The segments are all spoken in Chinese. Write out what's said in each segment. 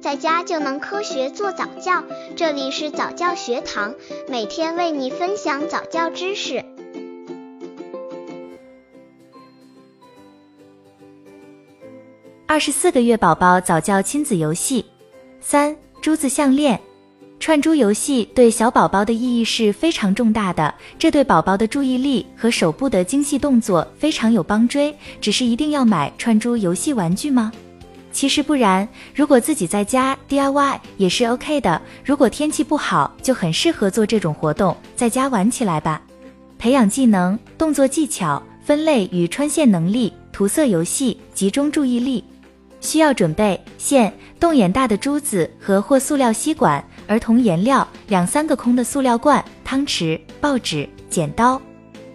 在家就能科学做早教。这里是早教学堂，每天为你分享早教知识。二十四个月宝宝早教亲子游戏三珠子项链。串珠游戏对小宝宝的意义是非常重大的，这对宝宝的注意力和手部的精细动作非常有帮助。只是一定要买串珠游戏玩具吗？其实不然，如果自己在家 DIY 也是 OK 的。如果天气不好，就很适合做这种活动，在家玩起来吧。培养技能、动作技巧、分类与穿线能力、涂色游戏，集中注意力。需要准备线、洞眼大的珠子和或塑料吸管。儿童颜料两三个空的塑料罐、汤匙、报纸、剪刀。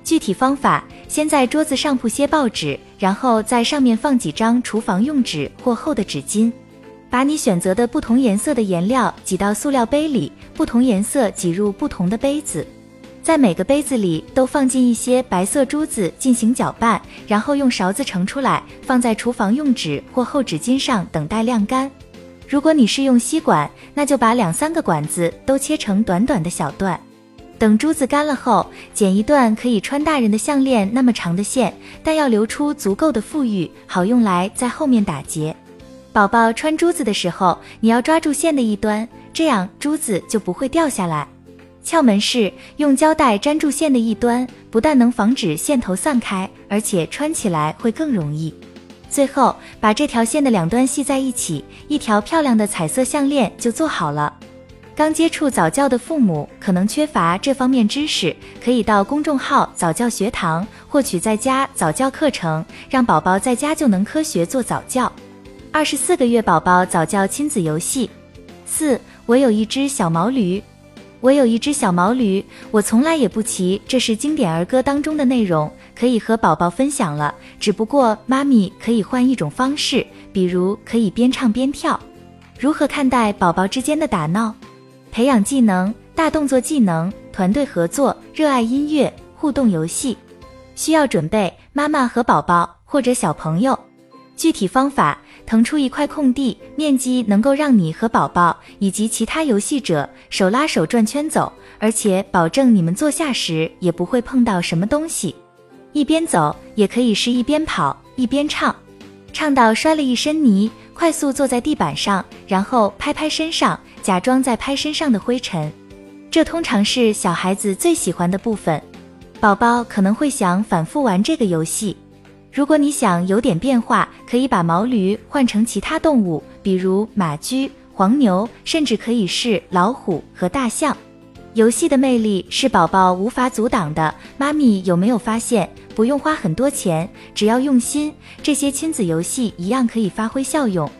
具体方法：先在桌子上铺些报纸，然后在上面放几张厨房用纸或厚的纸巾。把你选择的不同颜色的颜料挤到塑料杯里，不同颜色挤入不同的杯子，在每个杯子里都放进一些白色珠子进行搅拌，然后用勺子盛出来，放在厨房用纸或厚纸巾上等待晾干。如果你是用吸管，那就把两三个管子都切成短短的小段。等珠子干了后，剪一段可以穿大人的项链那么长的线，但要留出足够的富裕，好用来在后面打结。宝宝穿珠子的时候，你要抓住线的一端，这样珠子就不会掉下来。窍门是用胶带粘住线的一端，不但能防止线头散开，而且穿起来会更容易。最后，把这条线的两端系在一起，一条漂亮的彩色项链就做好了。刚接触早教的父母可能缺乏这方面知识，可以到公众号早教学堂获取在家早教课程，让宝宝在家就能科学做早教。二十四个月宝宝早教亲子游戏四，我有一只小毛驴。我有一只小毛驴，我从来也不骑。这是经典儿歌当中的内容，可以和宝宝分享了。只不过妈咪可以换一种方式，比如可以边唱边跳。如何看待宝宝之间的打闹？培养技能、大动作技能、团队合作、热爱音乐、互动游戏。需要准备妈妈和宝宝或者小朋友。具体方法。腾出一块空地，面积能够让你和宝宝以及其他游戏者手拉手转圈走，而且保证你们坐下时也不会碰到什么东西。一边走也可以是一边跑一边唱，唱到摔了一身泥，快速坐在地板上，然后拍拍身上，假装在拍身上的灰尘。这通常是小孩子最喜欢的部分。宝宝可能会想反复玩这个游戏。如果你想有点变化，可以把毛驴换成其他动物，比如马驹、黄牛，甚至可以是老虎和大象。游戏的魅力是宝宝无法阻挡的。妈咪有没有发现，不用花很多钱，只要用心，这些亲子游戏一样可以发挥效用。